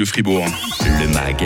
de Fribourg. Le MAG,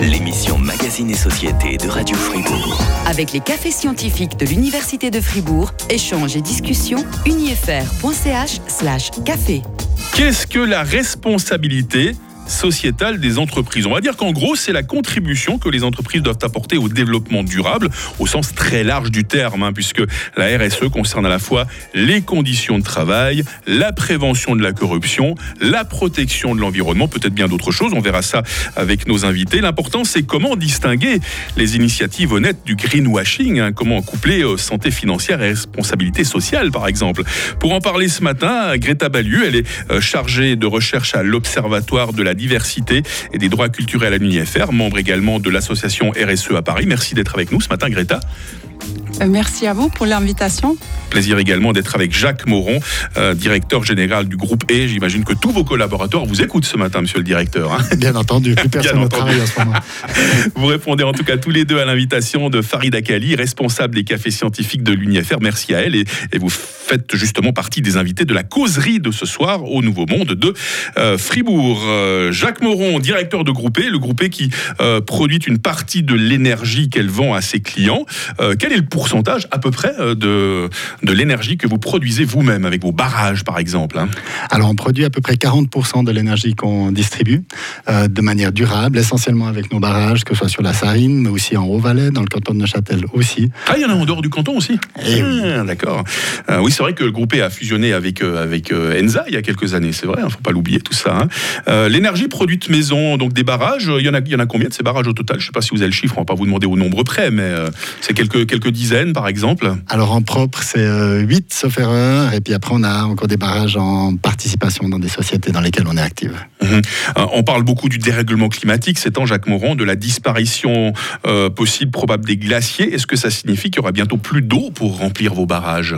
l'émission Magazine et Société de Radio Fribourg. Avec les cafés scientifiques de l'Université de Fribourg, échanges et discussions, unifr.ch slash café. Qu'est-ce que la responsabilité sociétale des entreprises. On va dire qu'en gros, c'est la contribution que les entreprises doivent apporter au développement durable, au sens très large du terme, hein, puisque la RSE concerne à la fois les conditions de travail, la prévention de la corruption, la protection de l'environnement, peut-être bien d'autres choses. On verra ça avec nos invités. L'important, c'est comment distinguer les initiatives honnêtes du greenwashing, hein, comment coupler euh, santé financière et responsabilité sociale, par exemple. Pour en parler ce matin, Greta Balieu, elle est euh, chargée de recherche à l'Observatoire de la diversité et des droits culturels à l'UNIFR, membre également de l'association RSE à Paris. Merci d'être avec nous ce matin, Greta. Euh, merci à vous pour l'invitation. Plaisir également d'être avec Jacques Moron, euh, directeur général du groupe E. J'imagine que tous vos collaborateurs vous écoutent ce matin, monsieur le directeur. Hein. Bien entendu, plus personne ne travaille en ce moment. vous répondez en tout cas tous les deux à l'invitation de Farid Akali, responsable des cafés scientifiques de l'UNIFR. Merci à elle et, vous faites justement partie des invités de la causerie de ce soir au Nouveau Monde de euh, Fribourg. Jacques Moron, directeur de groupe E, le groupe E qui produit une partie de l'énergie qu'elle vend à ses clients. quel est le pourcentage à peu près euh, de, de l'énergie que vous produisez vous-même avec vos barrages par exemple hein Alors on produit à peu près 40% de l'énergie qu'on distribue euh, de manière durable, essentiellement avec nos barrages, que ce soit sur la Sarine, mais aussi en Haut-Valais, dans le canton de Neuchâtel aussi. Ah, il y en a en dehors du canton aussi? Eh ah, D'accord. Euh, oui, c'est vrai que le groupe e a fusionné avec, avec Enza il y a quelques années, c'est vrai, il hein, ne faut pas l'oublier tout ça. Hein. l'énergie produite maison, donc des barrages, il y, en a, il y en a combien de ces barrages au total? Je ne sais pas si vous avez le chiffre, on ne va pas vous demander au nombre près, mais c'est quelques, quelques dizaines par exemple Alors en propre, c'est 8 euh, sauf erreur. Et puis après, on a encore des barrages en participation dans des sociétés dans lesquelles on est active. Euh, on parle beaucoup du dérèglement climatique c'est temps, Jacques Moron, de la disparition euh, possible, probable des glaciers. Est-ce que ça signifie qu'il y aura bientôt plus d'eau pour remplir vos barrages?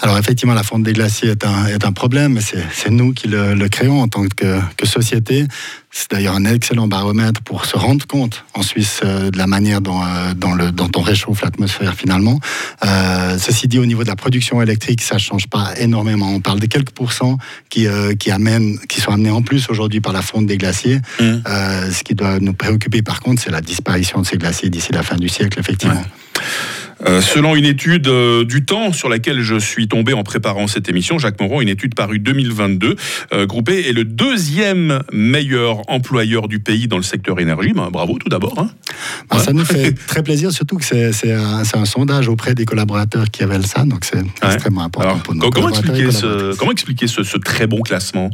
Alors effectivement, la fonte des glaciers est un, est un problème, mais c'est nous qui le, créons en tant que, que société. C'est d'ailleurs un excellent baromètre pour se rendre compte en Suisse euh, de la manière dont, euh, dont, le, dont on réchauffe l'atmosphère finalement. Euh, ceci dit, au niveau de la production électrique, ça ne change pas énormément. On parle de quelques pourcents qui, qui, amènent, qui sont amenés en plus aujourd'hui par la fonte des glaciers. Mmh. Ce qui doit nous préoccuper par contre, c'est la disparition de ces glaciers d'ici la fin du siècle, effectivement. Euh, selon une étude euh, du temps sur laquelle je suis tombé en préparant cette émission, Jacques Moron, une étude parue 2022, euh, Groupé est le deuxième meilleur employeur du pays dans le secteur énergie. Ben, bravo tout d'abord. Hein. Ben, ça nous fait très plaisir, surtout que c'est un, un, sondage auprès des collaborateurs qui avaient ça, donc c'est extrêmement important pour nous. Comment expliquer, ce, comment expliquer ce, ce très bon classement?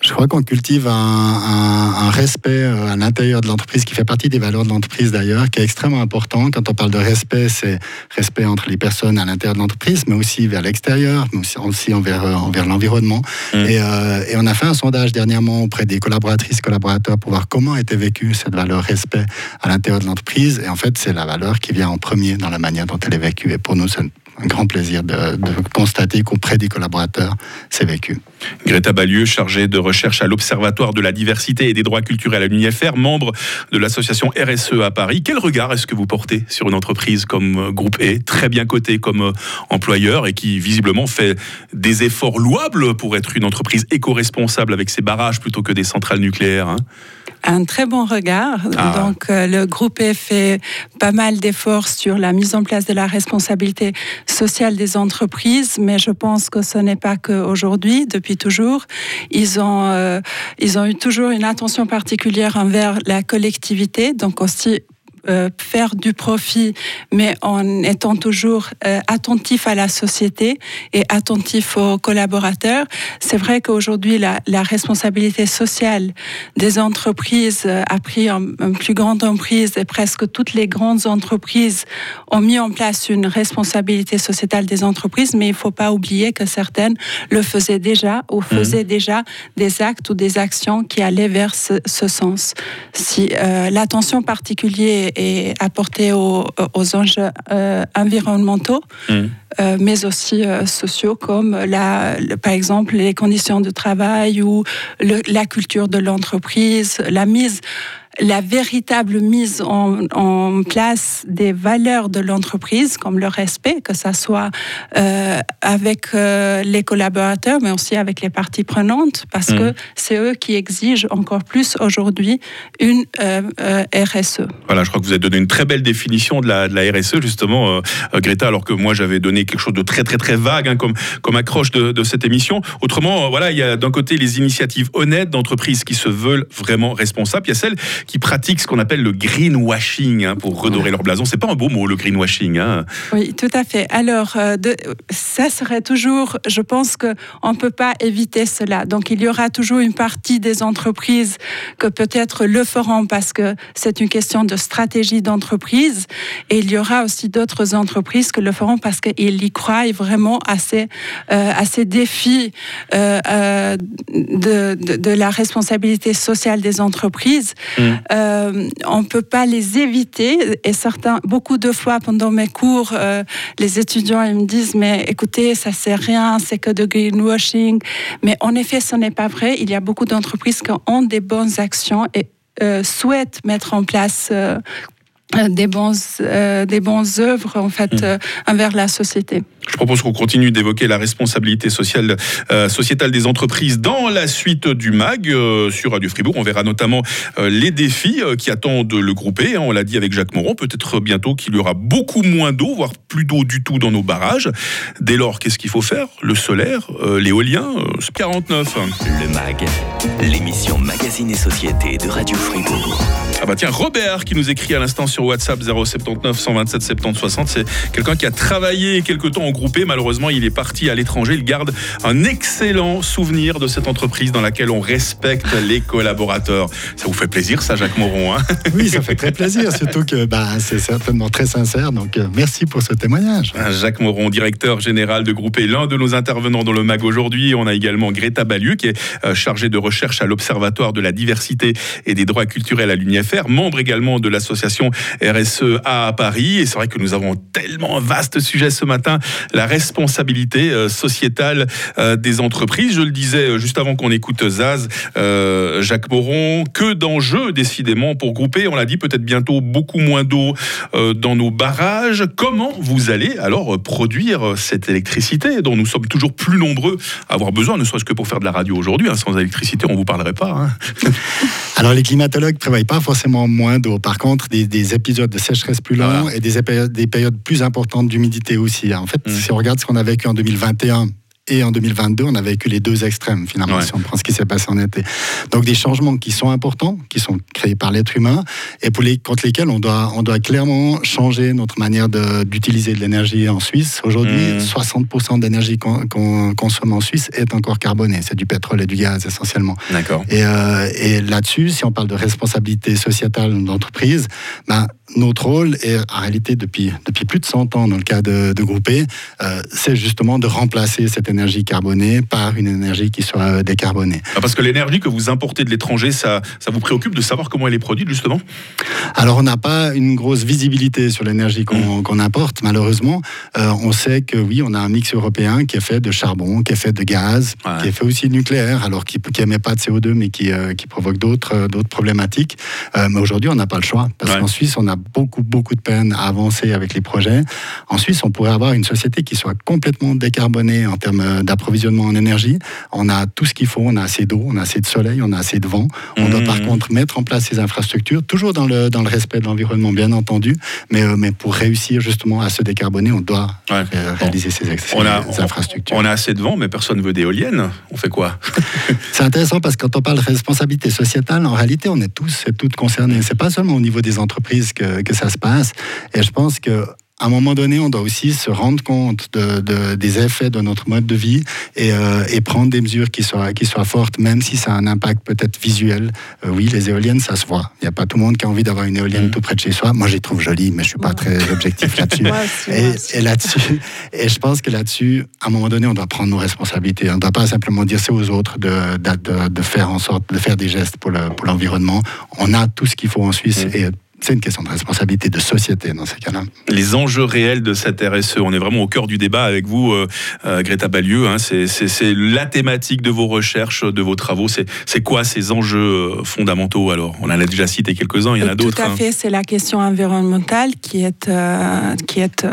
Je crois qu'on cultive un, respect à l'intérieur de l'entreprise qui fait partie des valeurs de l'entreprise d'ailleurs, qui est extrêmement important. Quand on parle de respect, c'est respect entre les personnes à l'intérieur de l'entreprise, mais aussi vers l'extérieur, mais aussi, envers, euh, envers l'environnement. Mmh. Euh, et, on a fait un sondage dernièrement auprès des collaboratrices et collaborateurs pour voir comment était vécue cette valeur respect à l'intérieur de l'entreprise. Et en fait, c'est la valeur qui vient en premier dans la manière dont elle est vécue. Et pour nous, c'est un grand plaisir de, constater qu'auprès des collaborateurs, c'est vécu. Greta Balieu, chargée de recherche à l'Observatoire de la diversité et des droits culturels à l'UNIFR, membre de l'association RSE à Paris. Quel regard est-ce que vous portez sur une entreprise comme euh, Groupe E, très bien cotée comme euh, employeur et qui visiblement fait des efforts louables pour être une entreprise éco-responsable avec ses barrages plutôt que des centrales nucléaires hein? Un très bon regard. Ah. Donc, euh, le groupe a fait pas mal d'efforts sur la mise en place de la responsabilité sociale des entreprises, mais je pense que ce n'est pas qu'aujourd'hui, depuis toujours. Ils ont, euh, ils ont eu toujours une attention particulière envers la collectivité, donc aussi euh, faire du profit, mais en étant toujours euh, attentif à la société et attentif aux collaborateurs. C'est vrai qu'aujourd'hui, la, la, responsabilité sociale des entreprises euh, a pris une, plus grande emprise et presque toutes les grandes entreprises ont mis en place une responsabilité sociétale des entreprises, mais il ne faut pas oublier que certaines le faisaient déjà ou mhm. faisaient déjà des actes ou des actions qui allaient vers ce, ce sens. Si l'attention particulière et apporter aux, enjeux euh, environnementaux, mmh. euh, mais aussi euh, sociaux, comme la, par exemple les conditions de travail ou la culture de l'entreprise, la mise la véritable mise en, place des valeurs de l'entreprise, comme le respect, que ça soit euh, avec euh, les collaborateurs, mais aussi avec les parties prenantes, parce mmh. que c'est eux qui exigent encore plus aujourd'hui une euh, RSE. Voilà, je crois que vous avez donné une très belle définition de la, de la RSE, justement, Greta, alors que moi j'avais donné quelque chose de très très très vague hein, comme, comme accroche de, de cette émission. Autrement, voilà, il y a d'un côté les initiatives honnêtes d'entreprises qui se veulent vraiment responsables, il y a celles qui pratiquent ce qu'on appelle le greenwashing hein, pour redorer leur blason. C'est pas un beau mot, le greenwashing. Hein. Oui, tout à fait. Alors, euh, de, ça serait toujours, je pense qu'on ne peut pas éviter cela. Donc, il y aura toujours une partie des entreprises que peut-être le feront parce que c'est une question de stratégie d'entreprise. Et il y aura aussi d'autres entreprises que le feront parce qu'ils y croient vraiment à ces, euh, à ces défis euh, de, de, la responsabilité sociale des entreprises. Mmh. Euh, on ne peut pas les éviter. Et certains, beaucoup de fois pendant mes cours, euh, les étudiants ils me disent mais écoutez, ça sert rien, c'est que de greenwashing. Mais en effet, ce n'est pas vrai. Il y a beaucoup d'entreprises qui ont des bonnes actions et euh, souhaitent mettre en place des bonnes, des bonnes œuvres en fait mmh. envers la société. Je propose qu'on continue d'évoquer la responsabilité sociale, euh, sociétale des entreprises dans la suite du MAG euh, sur Radio Fribourg. On verra notamment euh, les défis qui attendent le groupé. Hein, on l'a dit avec Jacques Moron. Peut-être bientôt qu'il y aura beaucoup moins d'eau, voire plus d'eau du tout dans nos barrages. Dès lors, qu'est-ce qu'il faut faire? Le solaire, l'éolien, 49. Le MAG, l'émission Magazine et Société de Radio Fribourg. Ah bah tiens, Robert qui nous écrit à l'instant sur WhatsApp 079 127 70 60. C'est quelqu'un qui a travaillé quelque temps groupé. Malheureusement, il est parti à l'étranger. Il garde un excellent souvenir de cette entreprise dans laquelle on respecte les collaborateurs. Ça vous fait plaisir, ça, Jacques Moron hein? Oui, ça fait très plaisir, surtout que bah, c'est certainement très sincère. Donc, euh, merci pour ce témoignage. Ah, Jacques Moron, directeur général de Groupé, l'un de nos intervenants dans le MAG aujourd'hui. On a également Greta Balieu, qui est euh, chargée de recherche à l'Observatoire de la diversité et des droits culturels à l'UNIFR, membre également de l'association RSE à Paris. Et c'est vrai que nous avons tellement un vaste sujet ce matin la responsabilité euh, sociétale euh, des entreprises. Je le disais euh, juste avant qu'on écoute Zaz, Jacques Moron, que d'enjeux décidément pour grouper. On l'a dit, peut-être bientôt beaucoup moins d'eau dans nos barrages. Comment vous allez alors produire cette électricité dont nous sommes toujours plus nombreux à avoir besoin, ne serait-ce que pour faire de la radio aujourd'hui. Hein. Sans électricité, on vous parlerait pas. Hein. alors les climatologues ne prévoient pas forcément moins d'eau. Par contre, des, épisodes de sécheresse plus longs et des, des, périodes plus importantes d'humidité aussi. En fait, si on regarde ce qu'on a vécu en 2021 et en 2022, on a vécu les deux extrêmes, finalement, si on prend ce qui s'est passé en été. Donc des changements qui sont importants, qui sont créés par l'être humain, et pour les, contre lesquels on doit, on doit clairement changer notre manière d'utiliser de, l'énergie en Suisse. Aujourd'hui, 60% mmh. d'énergie qu'on consomme en Suisse est encore carbonée. C'est du pétrole et du gaz, essentiellement. D'accord. Et, euh, et là-dessus, si on parle de responsabilité sociétale d'entreprise, ben, notre rôle est en réalité depuis, depuis plus de 100 ans dans le cas de, de Groupé, euh, c'est justement de remplacer cette énergie carbonée par une énergie qui soit euh, décarbonée. Ah, parce que l'énergie que vous importez de l'étranger, ça, ça vous préoccupe de savoir comment elle est produite justement? Alors on n'a pas une grosse visibilité sur l'énergie qu'on mmh. importe malheureusement. Euh, on sait que oui, on a un mix européen qui est fait de charbon, qui est fait de gaz, qui est fait aussi de nucléaire, alors qui n'émet pas de CO2 mais qui, qui provoque d'autres problématiques. mais aujourd'hui on n'a pas le choix parce qu'en Suisse on a beaucoup, beaucoup de peine à avancer avec les projets. En Suisse, on pourrait avoir une société qui soit complètement décarbonée en termes d'approvisionnement en énergie. On a tout ce qu'il faut, on a assez d'eau, on a assez de soleil, on a assez de vent. On doit par mmh. contre mettre en place ces infrastructures, toujours dans le, dans le respect de l'environnement, bien entendu, mais, euh, mais pour réussir justement à se décarboner, on doit réaliser ces, on a, infrastructures. On a assez de vent, mais personne ne veut d'éoliennes. On fait quoi? C'est intéressant parce que quand on parle de responsabilité sociétale, en réalité, on est tous et toutes concernés. C'est pas seulement au niveau des entreprises que, que ça se passe. Et je pense que à un moment donné, on doit aussi se rendre compte de, des effets de notre mode de vie et, euh, et, prendre des mesures qui soient, qui soient fortes, même si ça a un impact peut-être visuel. Euh, oui, les éoliennes, ça se voit. Il n'y a pas tout le monde qui a envie d'avoir une éolienne mmh. tout près de chez soi. Moi, je les trouve jolies, mais je ne suis pas très objectif là-dessus. et, là-dessus, et je pense que là-dessus, à un moment donné, on doit prendre nos responsabilités. On ne doit pas simplement dire c'est aux autres de, de, de, faire en sorte de faire des gestes pour l'environnement. on a tout ce qu'il faut en Suisse mmh. et c'est une question de responsabilité de société dans ces cas-là. Les enjeux réels de cette RSE, on est vraiment au cœur du débat avec vous, euh, euh, Greta Balieu. Hein, c'est la thématique de vos recherches, de vos travaux. C'est quoi ces enjeux euh, fondamentaux alors? On en a déjà cité quelques-uns, il y en a d'autres. Tout à hein. fait, c'est la question environnementale qui est, qui est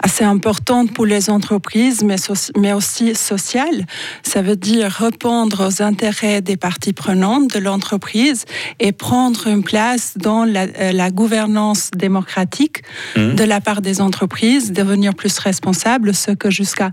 assez importante pour les entreprises, mais, mais aussi sociale. Ça veut dire répondre aux intérêts des parties prenantes de l'entreprise et prendre une place dans la, euh, la gouvernance démocratique mmh. de la part des entreprises, devenir plus responsables, ce que jusqu'à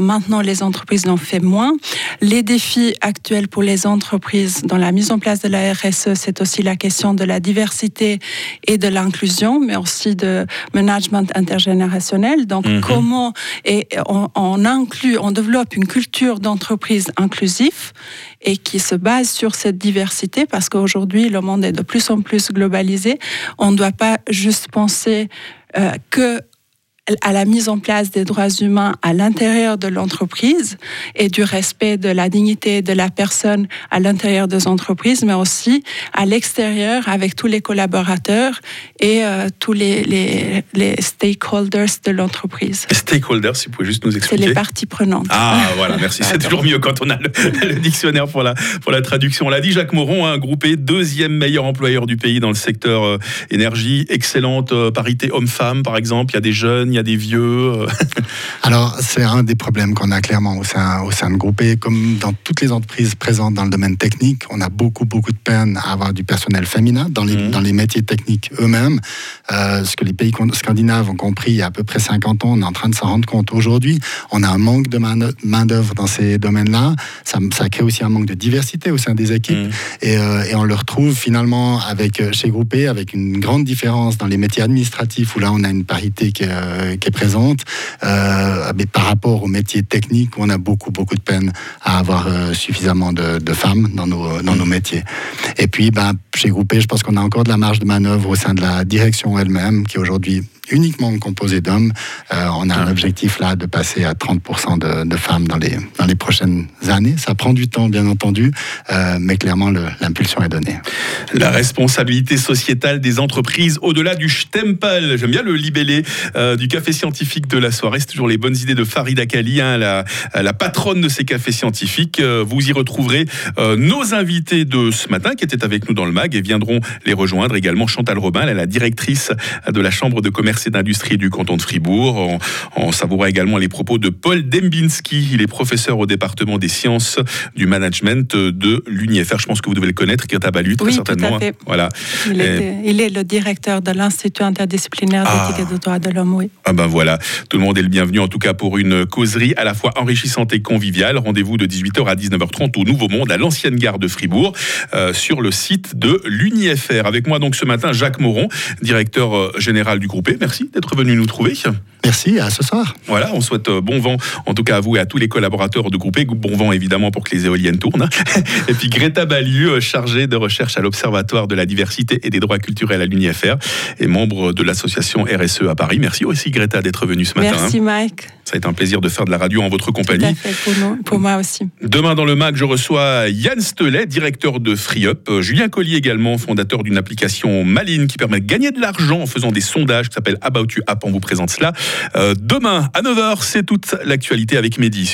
maintenant les entreprises n'ont fait moins. Les défis actuels pour les entreprises dans la mise en place de la RSE, c'est aussi la question de la diversité et de l'inclusion, mais aussi de management intergénérationnel. Donc, mmh. comment et on, on inclut, on développe une culture d'entreprise inclusive et qui se base sur cette diversité parce qu'aujourd'hui, le monde est de plus en plus globalisé. On ne doit pas juste penser euh, que à la mise en place des droits humains à l'intérieur de l'entreprise et du respect de la dignité de la personne à l'intérieur des entreprises, mais aussi à l'extérieur avec tous les collaborateurs et euh, tous les, les, les, stakeholders de l'entreprise. Stakeholders, si vous pouvez juste nous expliquer. C'est les parties prenantes. Ah, voilà, merci. C'est toujours mieux quand on a le, dictionnaire pour la, pour la traduction. On l'a dit, Jacques Moron, un groupé, deuxième meilleur employeur du pays dans le secteur euh, énergie, excellente euh, parité homme-femme, par exemple. Il y a des jeunes, il y a des vieux euh. Alors, c'est un des problèmes qu'on a clairement au sein, au sein de Groupe Comme dans toutes les entreprises présentes dans le domaine technique, on a beaucoup, beaucoup de peine à avoir du personnel féminin dans les, mmh. dans les métiers techniques eux-mêmes. Euh, ce que les pays scandinaves ont compris il y a à peu près 50 ans, on est en train de s'en rendre compte aujourd'hui. On a un manque de main-d'œuvre dans ces domaines-là. Ça, ça, crée aussi un manque de diversité au sein des équipes. Mmh. Et, euh, et, on le retrouve finalement avec, chez Groupe avec une grande différence dans les métiers administratifs où là, on a une parité qui est qui est présente, euh, mais par rapport aux métiers techniques, on a beaucoup, beaucoup de peine à avoir euh, suffisamment de, femmes dans nos, dans nos métiers. Et puis, ben, chez Groupé, je pense qu'on a encore de la marge de manœuvre au sein de la direction elle-même, qui aujourd'hui uniquement composé d'hommes. Euh, on a un objectif là de passer à 30% de, de, femmes dans les, dans les prochaines années. Ça prend du temps, bien entendu, euh, mais clairement, l'impulsion est donnée. La responsabilité sociétale des entreprises au-delà du stempel. J'aime bien le libellé euh, du café scientifique de la soirée. C'est toujours les bonnes idées de Farida Kali, hein, la, la, patronne de ces cafés scientifiques. vous y retrouverez nos invités de ce matin qui étaient avec nous dans le MAG et viendront les rejoindre également Chantal Robin, elle est la directrice de la Chambre de commerce et d'industrie du canton de Fribourg. On, on, savoura également les propos de Paul Dembinski. Il est professeur au département des sciences du management de l'UNIFR. Je pense que vous devez le connaître, Greta Balut, très oui, certainement. Tout à fait. Voilà. Il, est, il, est, le directeur de l'Institut interdisciplinaire ah. d'éthique et de droit de l'homme. Oui. Ah ben voilà, tout le monde est le bienvenu en tout cas pour une causerie à la fois enrichissante et conviviale. Rendez-vous de 18h à 19h30 au Nouveau Monde, à l'ancienne gare de Fribourg, euh, sur le site de l'UNIFR. Avec moi donc ce matin, Jacques Moron, directeur euh, général du groupe. E. Merci d'être venu nous trouver. Merci, à ce soir. Voilà, on souhaite euh, bon vent, en tout cas à vous et à tous les collaborateurs de Groupe Bon vent évidemment pour que les éoliennes tournent. Et puis Greta Balieu, euh, chargée de recherche à l'Observatoire de la diversité et des droits culturels à l'UNIFR et membre de l'association RSE à Paris. Merci aussi Greta d'être venue ce matin. Merci Mike. Ça a été un plaisir de faire de la radio en votre compagnie. Tout à fait, pour, moi aussi. Demain dans le MAC, je reçois Yann Stelet, directeur de FreeUp, euh, Julien Collier également, fondateur d'une application Maline qui permet de gagner de l'argent en faisant des sondages qui s'appelle About You App. On vous présente cela. Euh, demain à 9h, c'est toute l'actualité avec Mehdi